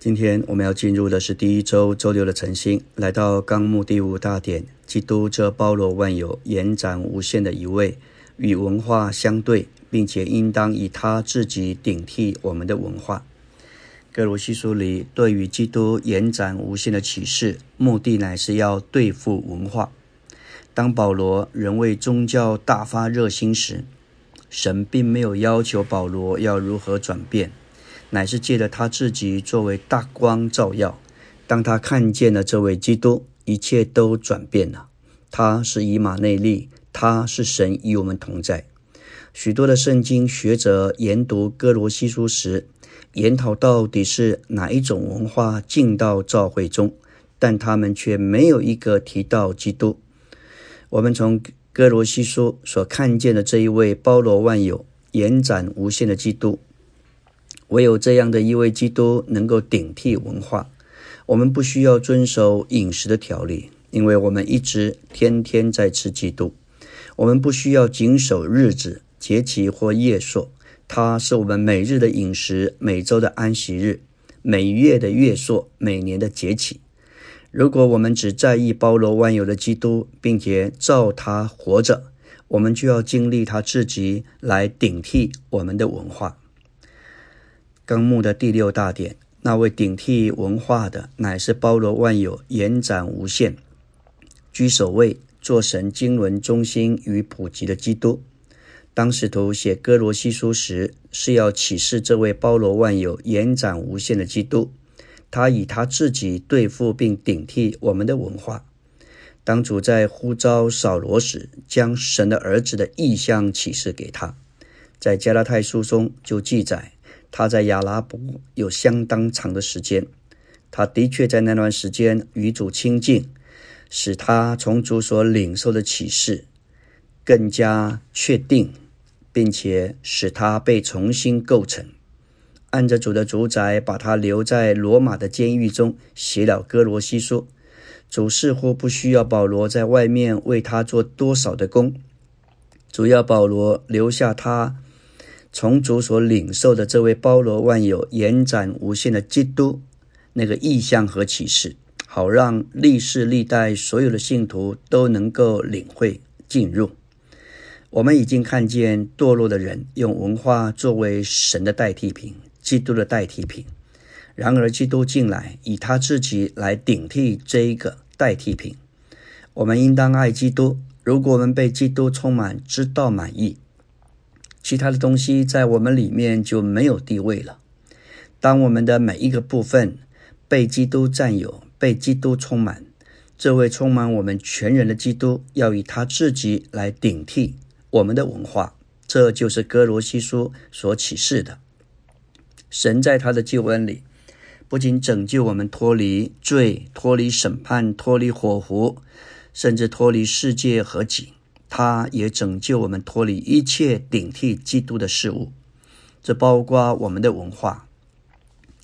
今天我们要进入的是第一周周六的晨星，来到纲目第五大点，基督这包罗万有、延展无限的一位，与文化相对，并且应当以他自己顶替我们的文化。格罗西书里对于基督延展无限的启示，目的乃是要对付文化。当保罗仍为宗教大发热心时，神并没有要求保罗要如何转变。乃是借着他自己作为大光照耀，当他看见了这位基督，一切都转变了。他是以马内利，他是神与我们同在。许多的圣经学者研读哥罗西书时，研讨到底是哪一种文化进到教会中，但他们却没有一个提到基督。我们从哥罗西书所看见的这一位包罗万有、延展无限的基督。唯有这样的一位基督能够顶替文化。我们不需要遵守饮食的条例，因为我们一直天天在吃基督。我们不需要谨守日子、节期或夜朔，它是我们每日的饮食、每周的安息日、每月的月朔、每年的节期。如果我们只在意包罗万有的基督，并且照他活着，我们就要经历他自己来顶替我们的文化。纲目的第六大点，那位顶替文化的，乃是包罗万有、延展无限、居首位、做神经纶中心与普及的基督。当使徒写哥罗西书时，是要启示这位包罗万有、延展无限的基督。他以他自己对付并顶替我们的文化。当主在呼召扫罗时，将神的儿子的意象启示给他，在加拉太书中就记载。他在亚拉伯有相当长的时间，他的确在那段时间与主亲近，使他从主所领受的启示更加确定，并且使他被重新构成。按着主的主宰，把他留在罗马的监狱中，写了哥罗西书。主似乎不需要保罗在外面为他做多少的工，主要保罗留下他。从主所领受的这位包罗万有、延展无限的基督，那个意象和启示，好让历世历代所有的信徒都能够领会进入。我们已经看见堕落的人用文化作为神的代替品、基督的代替品。然而，基督进来，以他自己来顶替这一个代替品。我们应当爱基督。如果我们被基督充满，知道满意。其他的东西在我们里面就没有地位了。当我们的每一个部分被基督占有、被基督充满，这位充满我们全人的基督要以他自己来顶替我们的文化。这就是哥罗西书所启示的。神在他的救恩里，不仅拯救我们脱离罪、脱离审判、脱离火湖，甚至脱离世界和己。他也拯救我们脱离一切顶替基督的事物，这包括我们的文化，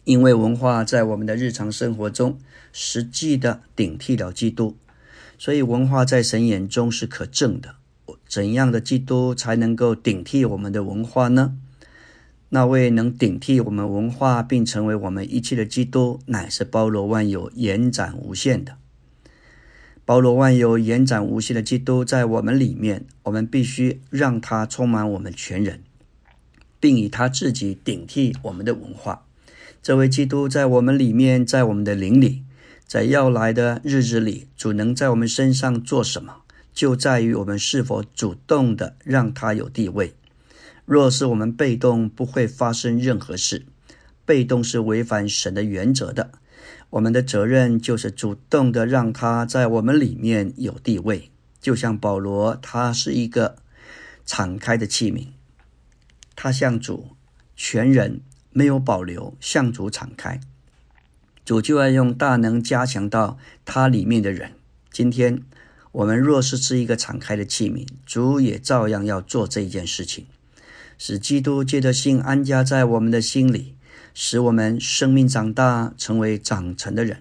因为文化在我们的日常生活中实际的顶替了基督，所以文化在神眼中是可证的。怎样的基督才能够顶替我们的文化呢？那位能顶替我们文化并成为我们一切的基督，乃是包罗万有、延展无限的。包罗万有、延展无限的基督在我们里面，我们必须让他充满我们全人，并以他自己顶替我们的文化。这位基督在我们里面，在我们的灵里，在要来的日子里，主能在我们身上做什么，就在于我们是否主动的让他有地位。若是我们被动，不会发生任何事。被动是违反神的原则的。我们的责任就是主动的让他在我们里面有地位，就像保罗，他是一个敞开的器皿，他向主全人没有保留，向主敞开，主就要用大能加强到他里面的人。今天我们若是是一个敞开的器皿，主也照样要做这一件事情，使基督借着信安家在我们的心里。使我们生命长大，成为长成的人。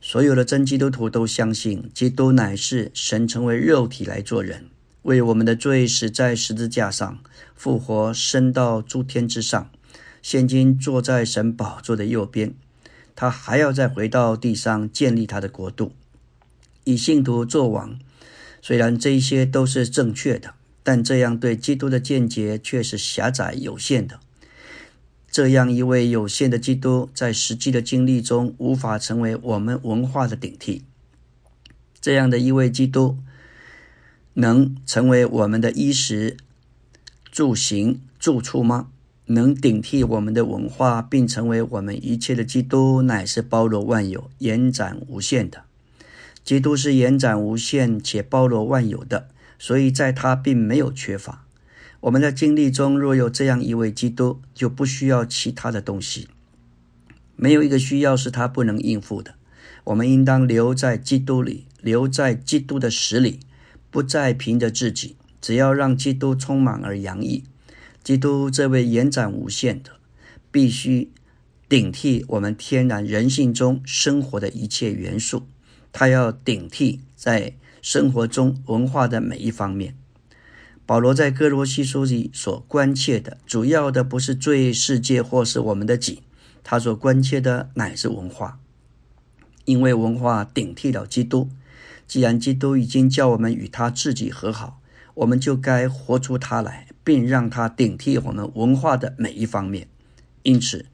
所有的真基督徒都相信，基督乃是神成为肉体来做人，为我们的罪死在十字架上，复活升到诸天之上，现今坐在神宝座的右边。他还要再回到地上建立他的国度，以信徒作王。虽然这一些都是正确的，但这样对基督的见解却是狭窄有限的。这样一位有限的基督，在实际的经历中无法成为我们文化的顶替。这样的一位基督，能成为我们的衣食住行住处吗？能顶替我们的文化，并成为我们一切的基督，乃是包罗万有、延展无限的。基督是延展无限且包罗万有的，所以在他并没有缺乏。我们的经历中若有这样一位基督，就不需要其他的东西。没有一个需要是他不能应付的。我们应当留在基督里，留在基督的实里，不再凭着自己，只要让基督充满而洋溢。基督这位延展无限的，必须顶替我们天然人性中生活的一切元素。他要顶替在生活中文化的每一方面。保罗在哥罗西书里所关切的，主要的不是罪世界或是我们的己，他所关切的乃是文化，因为文化顶替了基督。既然基督已经叫我们与他自己和好，我们就该活出他来，并让他顶替我们文化的每一方面。因此。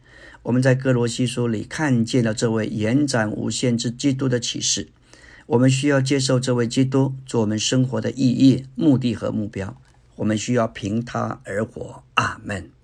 我们在哥罗西书里看见了这位延展无限之基督的启示，我们需要接受这位基督做我们生活的意义、目的和目标。我们需要凭他而活。阿门。